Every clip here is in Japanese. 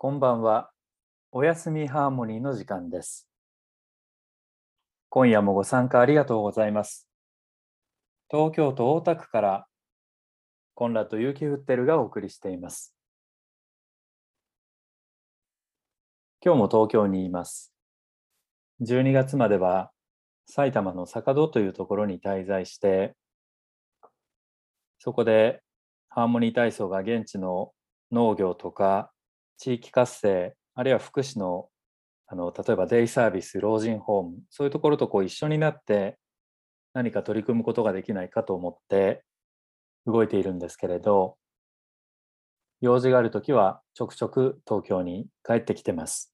こんばんは。おやすみハーモニーの時間です。今夜もご参加ありがとうございます。東京都大田区からコンラッド・ユーキフッテルがお送りしています。今日も東京にいます。12月までは埼玉の坂戸というところに滞在して、そこでハーモニー体操が現地の農業とか地域活性あるいは福祉のあの例えばデイサービス老人ホームそういうところとこう一緒になって何か取り組むことができないかと思って動いているんですけれど用事がある時はちょくちょく東京に帰ってきてます。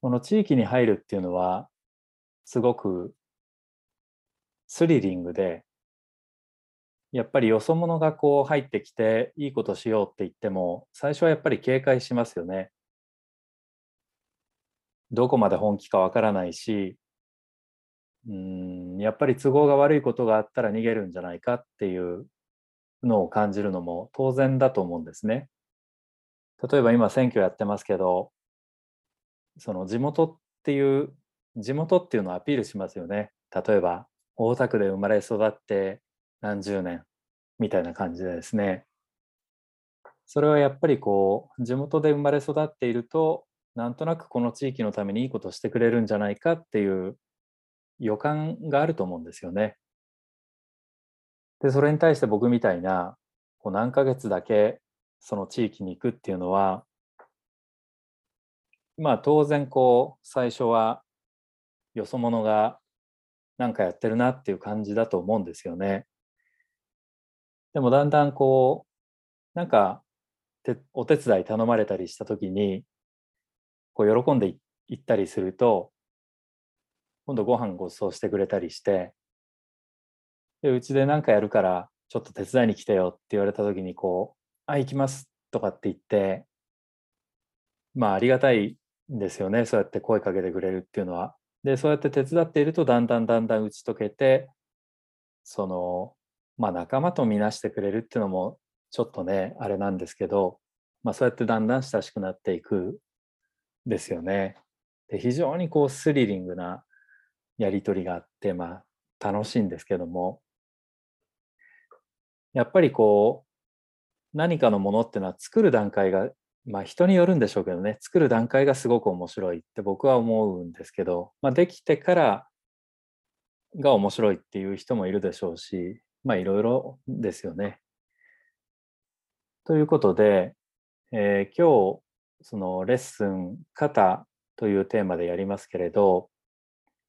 この地域に入るっていうのはすごくスリリングでやっぱりよそ者がこう入ってきていいことしようって言っても最初はやっぱり警戒しますよね。どこまで本気かわからないしうんやっぱり都合が悪いことがあったら逃げるんじゃないかっていうのを感じるのも当然だと思うんですね。例えば今選挙やってますけどその地元っていう地元っていうのをアピールしますよね。例えば大田区で生まれ育って何十年みたいな感じでですねそれはやっぱりこう地元で生まれ育っているとなんとなくこの地域のためにいいことしてくれるんじゃないかっていう予感があると思うんですよね。でそれに対して僕みたいなこう何ヶ月だけその地域に行くっていうのはまあ当然こう最初はよそ者が何かやってるなっていう感じだと思うんですよね。でもだんだんこうなんかてお手伝い頼まれたりした時にこう喜んでいったりすると今度ご飯ご馳走してくれたりしてでうちで何かやるからちょっと手伝いに来てよって言われた時にこう「あ行きます」とかって言ってまあありがたいんですよねそうやって声かけてくれるっていうのは。でそうやって手伝っているとだんだんだんだん打ち解けてそのまあ仲間とみなしてくれるっていうのもちょっとねあれなんですけど、まあ、そうやってだんだん親しくなっていくですよね。で非常にこうスリリングなやり取りがあってまあ楽しいんですけどもやっぱりこう何かのものっていうのは作る段階がまあ人によるんでしょうけどね作る段階がすごく面白いって僕は思うんですけど、まあ、できてからが面白いっていう人もいるでしょうしまあいろいろですよね。ということで、えー今日そのレッスン「肩」というテーマでやりますけれど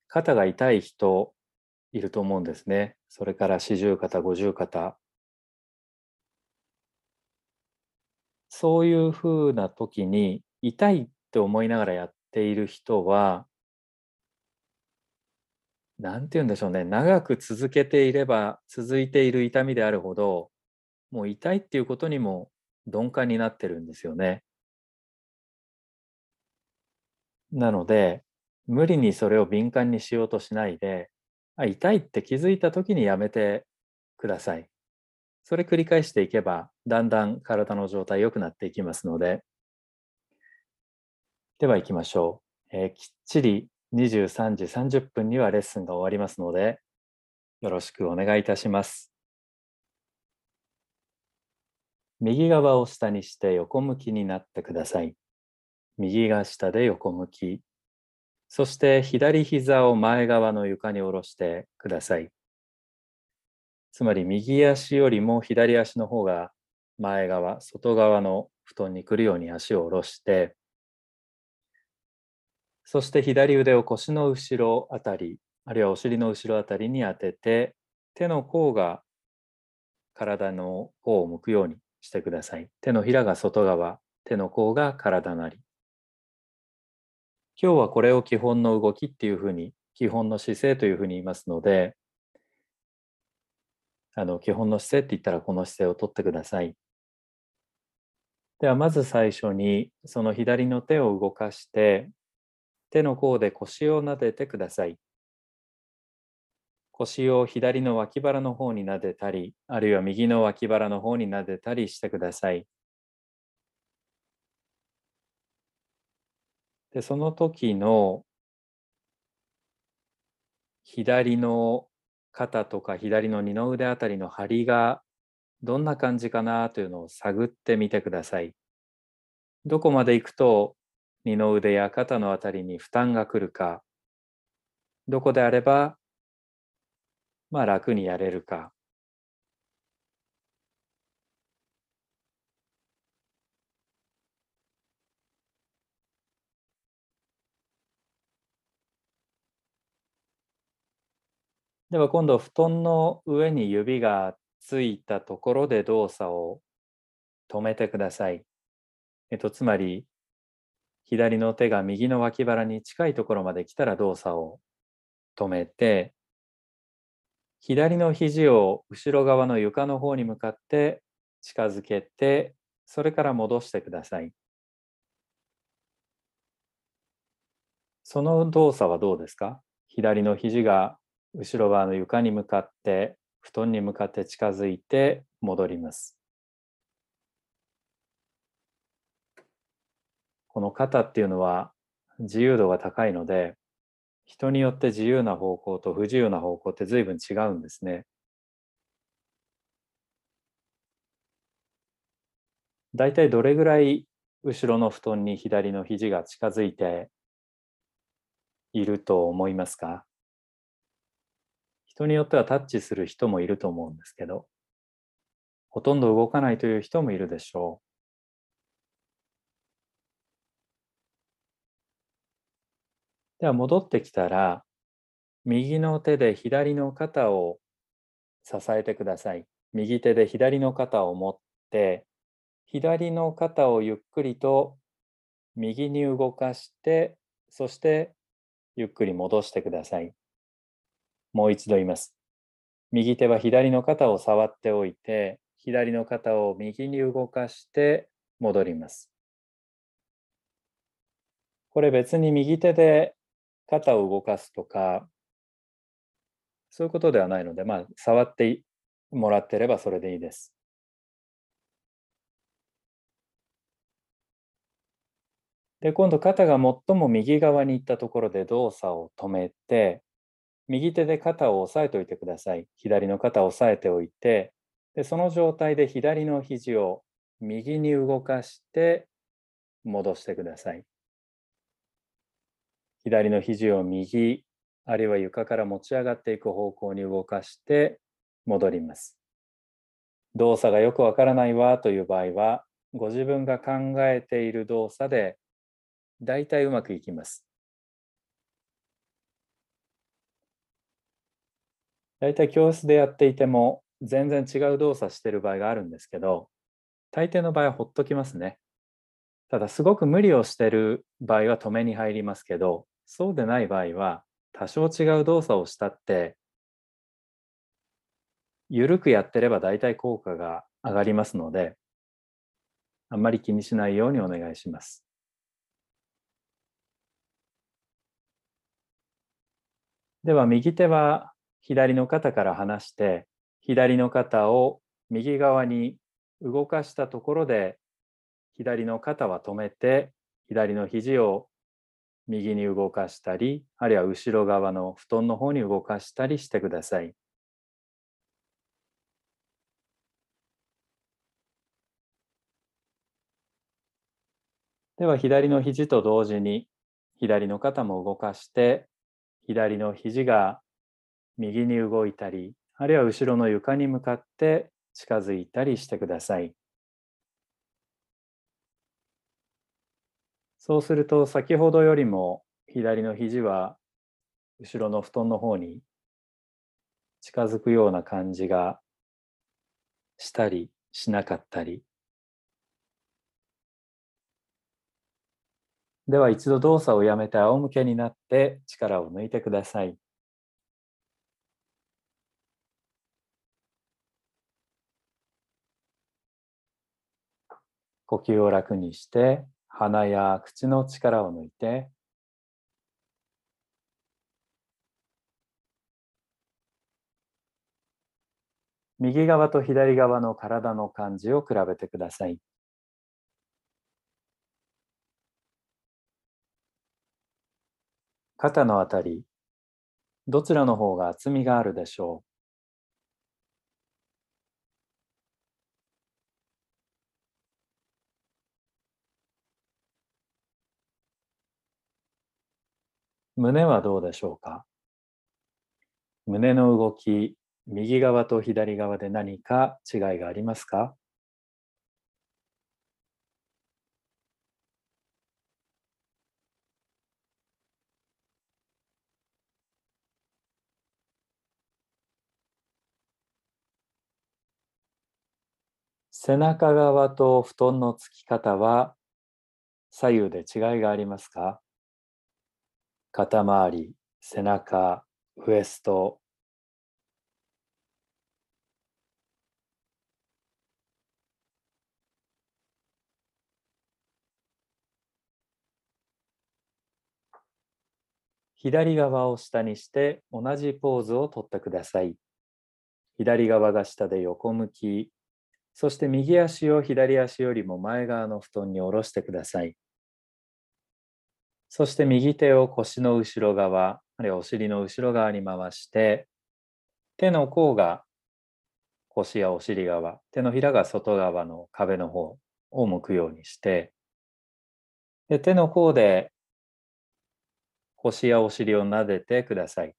肩が痛い人いると思うんですね。それから四十肩五十肩そういうふうな時に痛いって思いながらやっている人は何て言うんでしょうね長く続けていれば続いている痛みであるほどもう痛いっていうことにも鈍感になってるんですよね。なので無理にそれを敏感にしようとしないであ痛いって気づいた時にやめてください。それ繰り返していけばだんだん体の状態良くなっていきますのででは行きましょう、えーきっちり23時30分にはレッスンが終わりますのでよろしくお願いいたします。右側を下にして横向きになってください。右が下で横向き。そして左膝を前側の床に下ろしてください。つまり右足よりも左足の方が前側、外側の布団に来るように足を下ろして、そして左腕を腰の後ろあたり、あるいはお尻の後ろあたりに当てて、手の甲が体の方を向くようにしてください。手のひらが外側、手の甲が体なり。今日はこれを基本の動きっていうふうに、基本の姿勢というふうに言いますので、あの基本の姿勢って言ったらこの姿勢をとってください。ではまず最初にその左の手を動かして手の甲で腰を撫でてください。腰を左の脇腹の方に撫でたり、あるいは右の脇腹の方に撫でたりしてください。で、その時の左の肩とか左の二の腕あたりの張りがどんな感じかなというのを探ってみてください。どこまで行くと二の腕や肩のあたりに負担が来るか、どこであれば、まあ楽にやれるか。では今度布団の上に指がついたところで動作を止めてください。えっと、つまり左の手が右の脇腹に近いところまで来たら動作を止めて左の肘を後ろ側の床の方に向かって近づけてそれから戻してください。その動作はどうですか？左の肘が後ろ側の床に向かって布団に向かって近づいて戻ります。この肩っていうのは自由度が高いので人によって自由な方向と不自由な方向って随分違うんですね。だいたいどれぐらい後ろの布団に左の肘が近づいていると思いますか？人によってはタッチする人もいると思うんですけど、ほとんど動かないという人もいるでしょう。では戻ってきたら、右の手で左の肩を支えてください。右手で左の肩を持って、左の肩をゆっくりと右に動かして、そしてゆっくり戻してください。もう一度言います。右手は左の肩を触っておいて、左の肩を右に動かして戻ります。これ別に右手で肩を動かすとか、そういうことではないので、まあ、触ってもらってればそれでいいです。で、今度肩が最も右側に行ったところで動作を止めて、右手で肩を押さえておいてください。左の肩を押さえておいて、でその状態で左の肘を右に動かして戻してください。左の肘を右、あるいは床から持ち上がっていく方向に動かして戻ります。動作がよくわからないわという場合は、ご自分が考えている動作で大体うまくいきます。大体教室でやっていても全然違う動作してる場合があるんですけど大抵の場合はほっときますねただすごく無理をしてる場合は止めに入りますけどそうでない場合は多少違う動作をしたって緩くやってれば大体効果が上がりますのであんまり気にしないようにお願いします。では右手は左の肩から離して左の肩を右側に動かしたところで左の肩は止めて左の肘を右に動かしたりあるいは後ろ側の布団の方に動かしたりしてください。では左の肘と同時に左の肩も動かして左の肘が右に動いたり、あるいは後ろの床に向かって近づいたりしてください。そうすると先ほどよりも左の肘は後ろの布団の方に近づくような感じがしたりしなかったりでは一度動作をやめて仰向けになって力を抜いてください。呼吸を楽にして鼻や口の力を抜いて右側と左側の体の感じを比べてください。肩のあたり、どちらの方が厚みがあるでしょう？胸はどうでしょうか？胸の動き、右側と左側で何か違いがありますか？背中側と布団のつき方は左右で違いがありますか？肩周り、背中、ウエスト、左側を下にして同じポーズをとってください。左側が下で横向き、そして右足を左足よりも前側の布団に下ろしてください。そして右手を腰の後ろ側、あるいはお尻の後ろ側に回して、手の甲が腰やお尻側、手のひらが外側の壁の方を向くようにして、で手の甲で腰やお尻を撫でてください。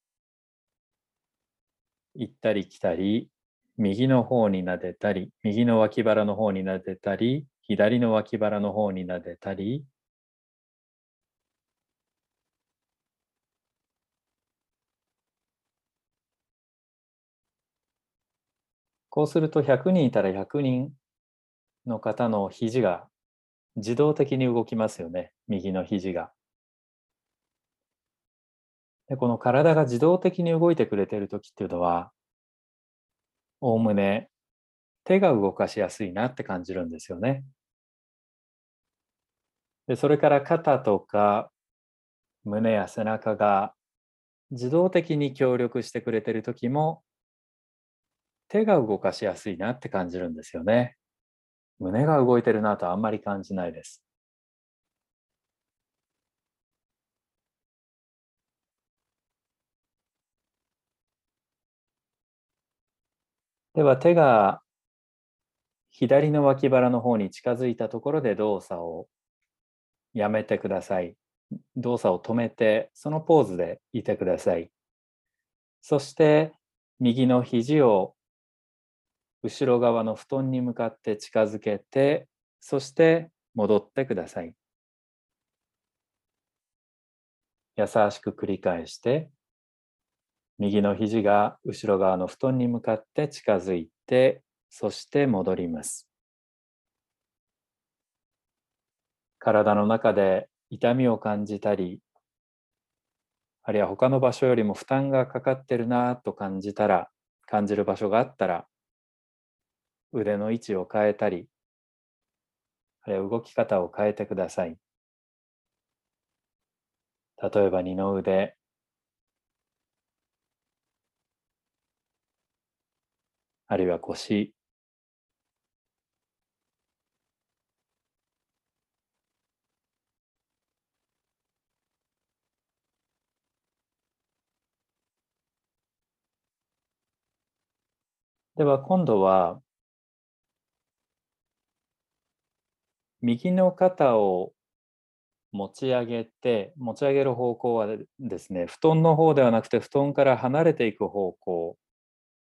行ったり来たり、右の方に撫でたり、右の脇腹の方に撫でたり、左の脇腹の方に撫でたり、こうすると100人いたら100人の方の肘が自動的に動きますよね。右の肘が。でこの体が自動的に動いてくれている時っていうのは、おおむね手が動かしやすいなって感じるんですよね。でそれから肩とか胸や背中が自動的に協力してくれてる時も手が動かしやすいなって感じるんですよね。胸が動いてるなとあんまり感じないです。では手が左の脇腹の方に近づいたところで動作をやめてください。動作を止めて、そのポーズでいてください。そして右の肘を後ろ側の布団に向かって近づけて、そして戻ってください。優しく繰り返して、右の肘が後ろ側の布団に向かって近づいて、そして戻ります。体の中で痛みを感じたり、あるいは他の場所よりも負担がかかってるなと感じたら、感じる場所があったら、腕の位置を変えたり、あるいは動き方を変えてください。例えば二の腕、あるいは腰、では今度は右の肩を持ち上げて、持ち上げる方向はですね、布団の方ではなくて、布団から離れていく方向、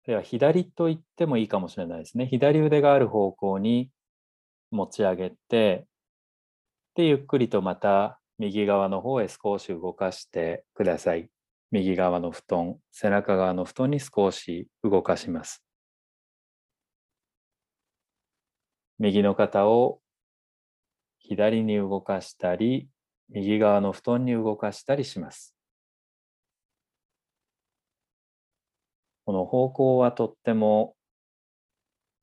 では左と言ってもいいかもしれないですね。左腕がある方向に持ち上げて、で、ゆっくりとまた右側の方へ少し動かしてください。右側の布団、背中側の布団に少し動かします。右の肩を左に動かしたり、右側の布団に動かしたりします。この方向はとっても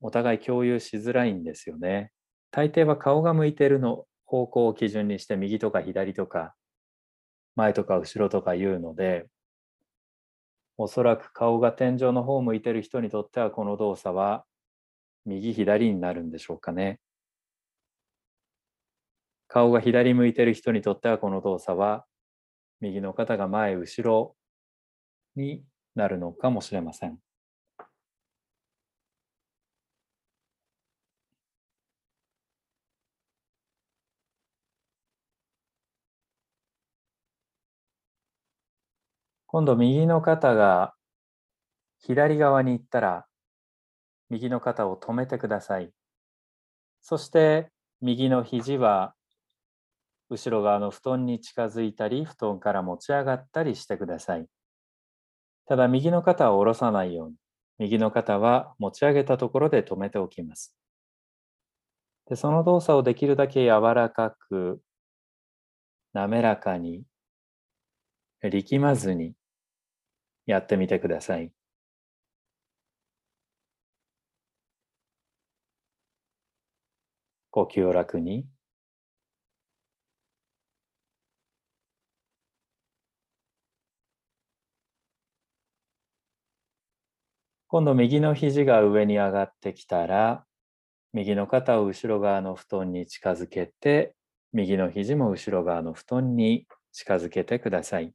お互い共有しづらいんですよね。大抵は顔が向いてるの方向を基準にして右とか左とか前とか後ろとか言うのでおそらく顔が天井の方を向いてる人にとってはこの動作は右左になるんでしょうかね。顔が左向いてる人にとってはこの動作は右の肩が前後ろになるのかもしれません。今度右の肩が左側に行ったら右の肩を止めてください。そして右の肘は後ろ側の布団に近づいたり布団から持ち上がったりしてください。ただ右の肩を下ろさないように右の肩は持ち上げたところで止めておきます。でその動作をできるだけ柔らかく滑らかに力まずにやってみてください。呼吸を楽に。今度右の肘が上に上がってきたら右の肩を後ろ側の布団に近づけて右の肘も後ろ側の布団に近づけてください。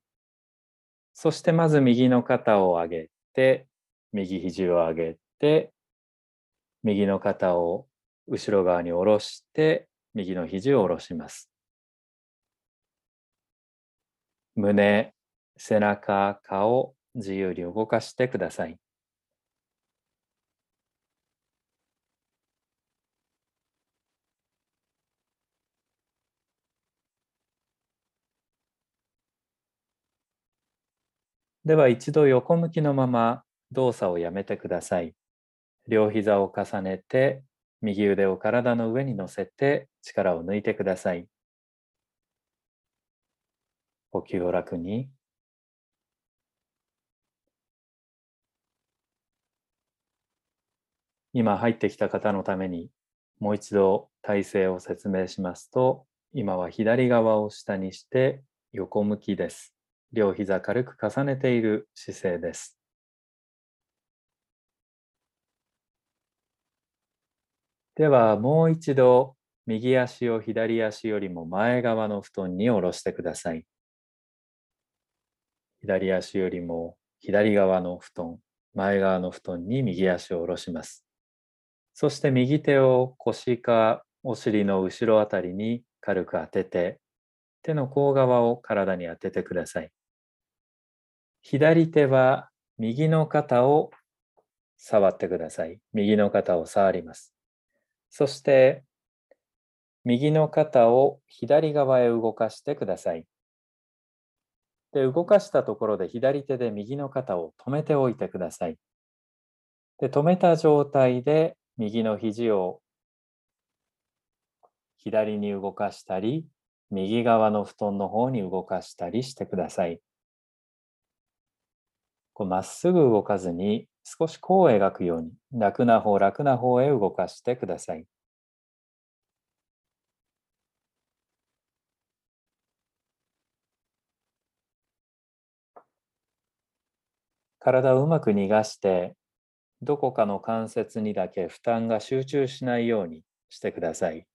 そしてまず右の肩を上げて、右肘を上げて、右の肩を後ろ側に下ろして、右の肘を下ろします。胸、背中、顔、自由に動かしてください。では一度横向きのまま動作をやめてください。両膝を重ねて右腕を体の上に乗せて力を抜いてください。呼吸を楽に。今入ってきた方のためにもう一度体勢を説明しますと今は左側を下にして横向きです。両膝軽く重ねている姿勢です。ではもう一度右足を左足よりも前側の布団に下ろしてください。左足よりも左側の布団、前側の布団に右足を下ろします。そして右手を腰かお尻の後ろあたりに軽く当てて、手の甲側を体に当ててください。左手は右の肩を触ってください。右の肩を触ります。そして、右の肩を左側へ動かしてください。で、動かしたところで左手で右の肩を止めておいてください。で、止めた状態で右の肘を左に動かしたり、右側の布団の方に動かしたりしてください。こうまっすぐ動かずに少し弧を描くように楽な方楽な方へ動かしてください。体をうまく逃がしてどこかの関節にだけ負担が集中しないようにしてください。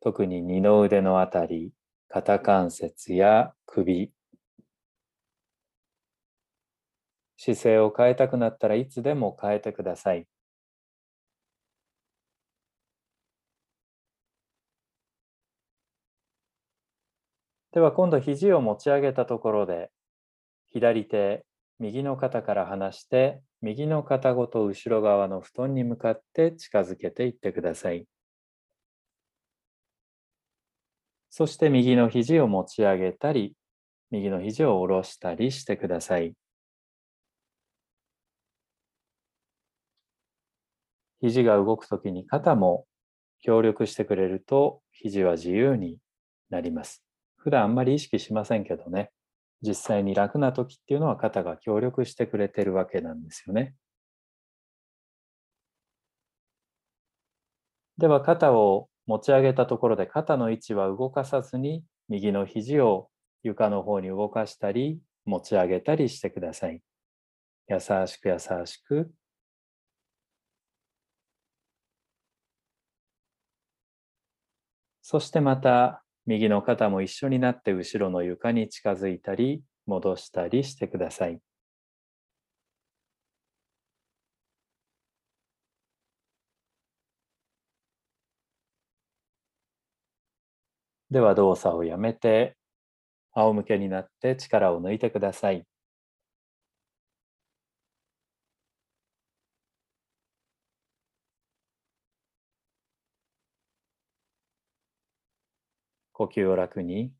特に二の腕のあたり、肩関節や首、姿勢を変えたくなったらいつでも変えてください。では今度肘を持ち上げたところで左手右の肩から離して右の肩ごと後ろ側の布団に向かって近づけていってください。そして右の肘を持ち上げたり右の肘を下ろしたりしてください。肘が動くときに肩も協力してくれると肘は自由になります。普段あんまり意識しませんけどね、実際に楽な時っていうのは肩が協力してくれてるわけなんですよね。では肩を持ち上げたところで肩の位置は動かさずに右の肘を床の方に動かしたり持ち上げたりしてください。優しく優しくそしてまた右の肩も一緒になって後ろの床に近づいたり戻したりしてください。では動作をやめて仰向けになって力を抜いてください。呼吸を楽に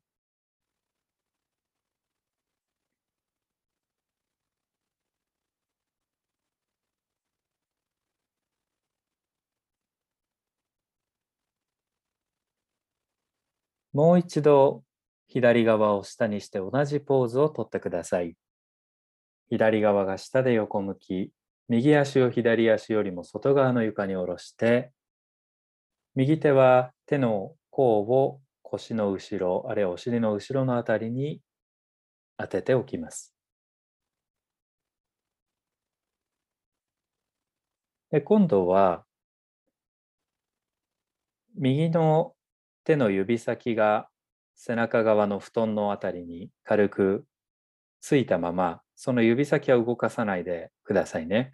もう一度左側を下にして同じポーズをとってください。左側が下で横向き、右足を左足よりも外側の床に下ろして、右手は手の甲を腰の後ろ、あるいはお尻の後ろのあたりに当てておきます。で今度は右の手の指先が背中側の布団のあたりに軽くついたまま、その指先は動かさないでくださいね。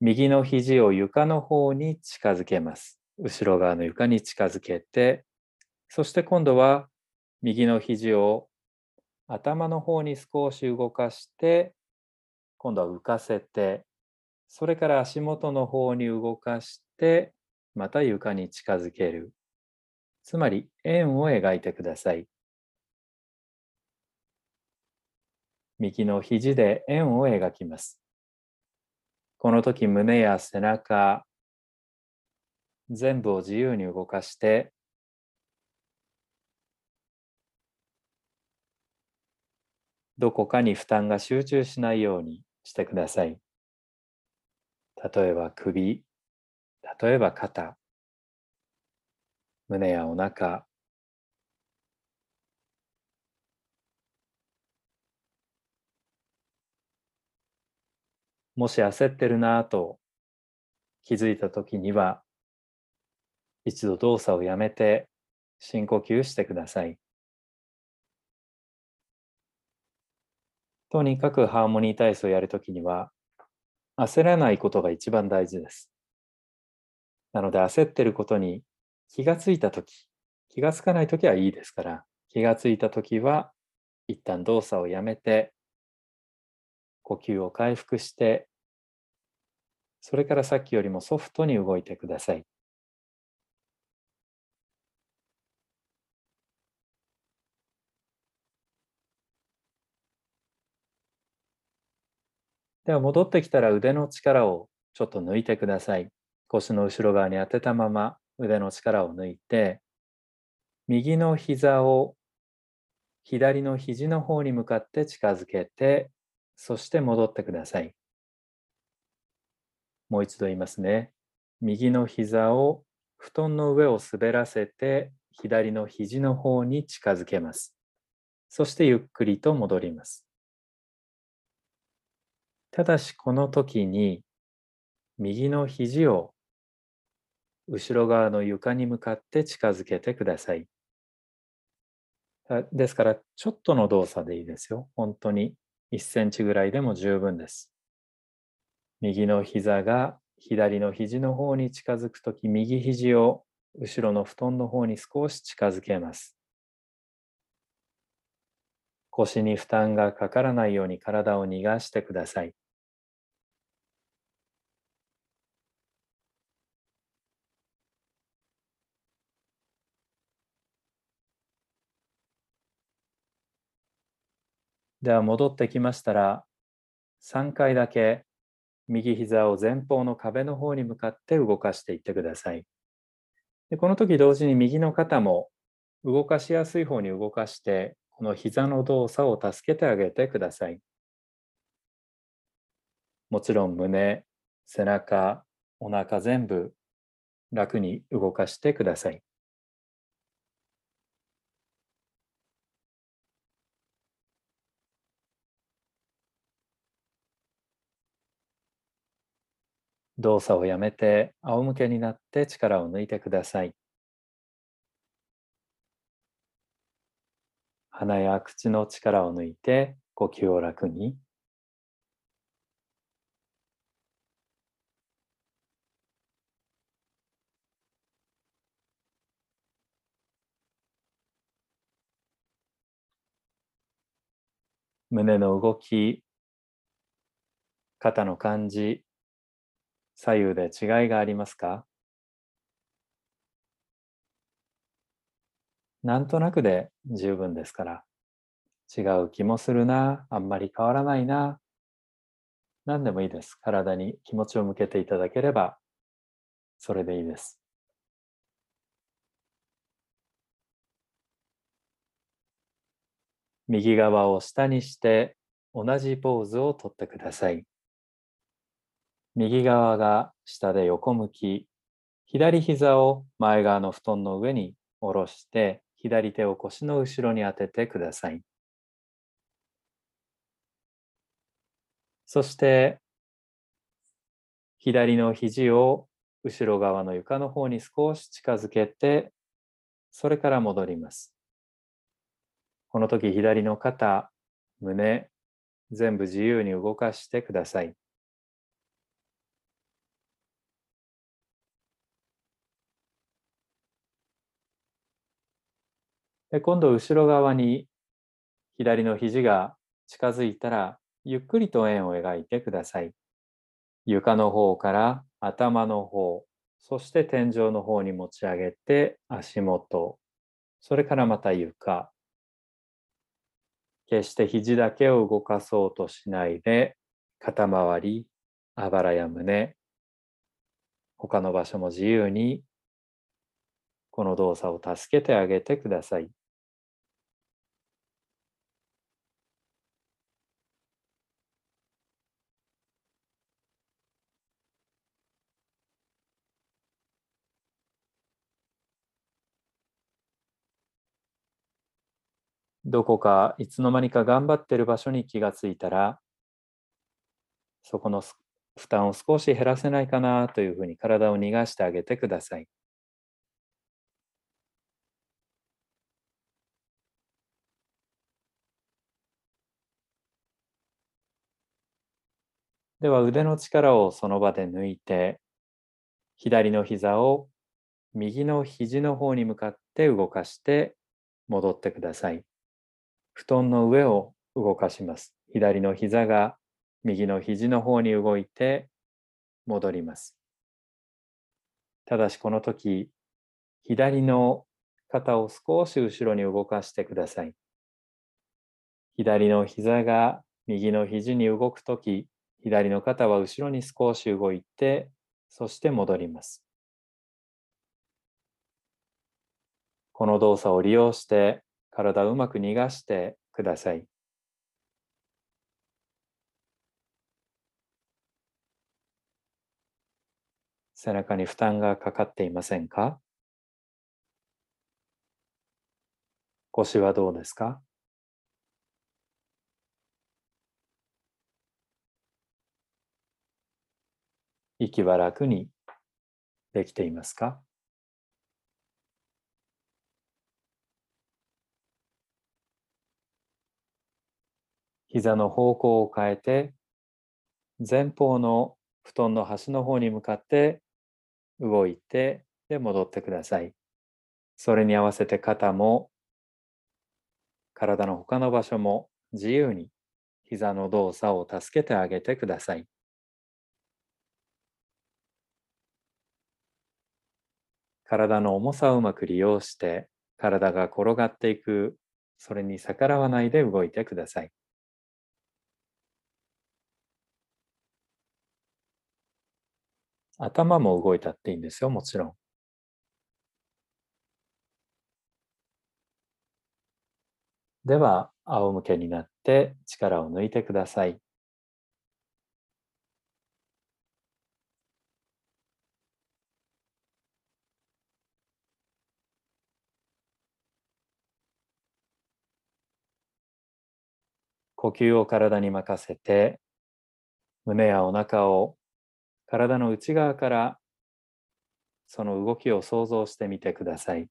右の肘を床の方に近づけます。後ろ側の床に近づけて、そして今度は右の肘を頭の方に少し動かして、今度は浮かせて、それから足元の方に動かして、また床に近づける。つまり円を描いてください。右の肘で円を描きます。この時胸や背中、全部を自由に動かして、どこかに負担が集中しないようにしてください。例えば首、例えば肩、胸やお腹もし焦ってるなぁと気づいた時には一度動作をやめて深呼吸してください。とにかくハーモニー体操をやるときには焦らないことが一番大事です。なので焦ってることに気がついたとき、気がつかないときはいいですから、気がついたときは、一旦動作をやめて、呼吸を回復して、それからさっきよりもソフトに動いてください。では戻ってきたら腕の力をちょっと抜いてください。腰の後ろ側に当てたまま腕の力を抜いて、右の膝を左の肘の方に向かって近づけて、そして戻ってください。もう一度言いますね。右の膝を布団の上を滑らせて、左の肘の方に近づけます。そしてゆっくりと戻ります。ただしこの時に右の肘を後ろ側の床に向かって近づけてください。ですから、ちょっとの動作でいいですよ。本当に1センチぐらいでも十分です。右の膝が左の肘の方に近づくとき、右肘を後ろの布団の方に少し近づけます。腰に負担がかからないように体を逃がしてください。では戻ってきましたら、3回だけ右膝を前方の壁の方に向かって動かしていってください。でこの時同時に右の肩も動かしやすい方に動かして、この膝の動作を助けてあげてください。もちろん胸、背中、お腹全部楽に動かしてください。動作をやめて仰向けになって力を抜いてください。鼻や口の力を抜いて呼吸を楽に。胸の動き、肩の感じ、左右で違いがありますか？なんとなくで十分ですから、違う気もするな、あんまり変わらないな、何でもいいです。体に気持ちを向けていただければ、それでいいです。右側を下にして同じポーズをとってください。右側が下で横向き、左膝を前側の布団の上に下ろして左手を腰の後ろに当ててください。そして左の肘を後ろ側の床の方に少し近づけてそれから戻ります。この時左の肩、胸、全部自由に動かしてください。で今度後ろ側に左の肘が近づいたらゆっくりと円を描いてください。床の方から頭の方、そして天井の方に持ち上げて足元、それからまた床。決して肘だけを動かそうとしないで肩周り、あばらや胸、他の場所も自由にこの動作を助けてあげてください。どこかいつの間にか頑張ってる場所に気がついたらそこの負担を少し減らせないかなというふうに体を逃がしてあげてください。では腕の力をその場で抜いて左の膝を右の肘の方に向かって動かして戻ってください。布団の上を動かします。左の膝が右の肘の方に動いて戻ります。ただしこの時、左の肩を少し後ろに動かしてください。左の膝が右の肘に動くとき、左の肩は後ろに少し動いて、そして戻ります。この動作を利用して体をうまく逃がしてください。背中に負担がかかっていませんか？腰はどうですか？息は楽にできていますか？膝の方向を変えて前方の布団の端の方に向かって動いてで戻ってください。それに合わせて肩も体の他の場所も自由に膝の動作を助けてあげてください。体の重さをうまく利用して体が転がっていくそれに逆らわないで動いてください。頭も動いたっていいんですよ、もちろん。では、仰向けになって力を抜いてください。呼吸を体に任せて、胸やお腹を体の内側からその動きを想像してみてください。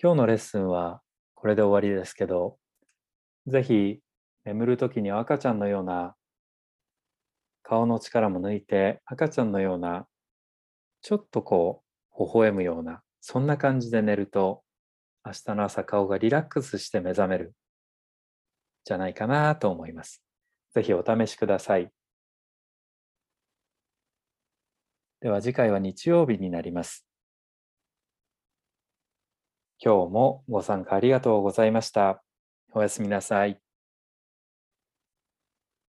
今日のレッスンはこれで終わりですけど、ぜひ眠る時に赤ちゃんのような顔の力も抜いて赤ちゃんのようなちょっとこう微笑むようなそんな感じで寝ると明日の朝顔がリラックスして目覚めるじゃないかなと思います。ぜひお試しください。では次回は日曜日になります。今日もご参加ありがとうございました。おやすみなさい。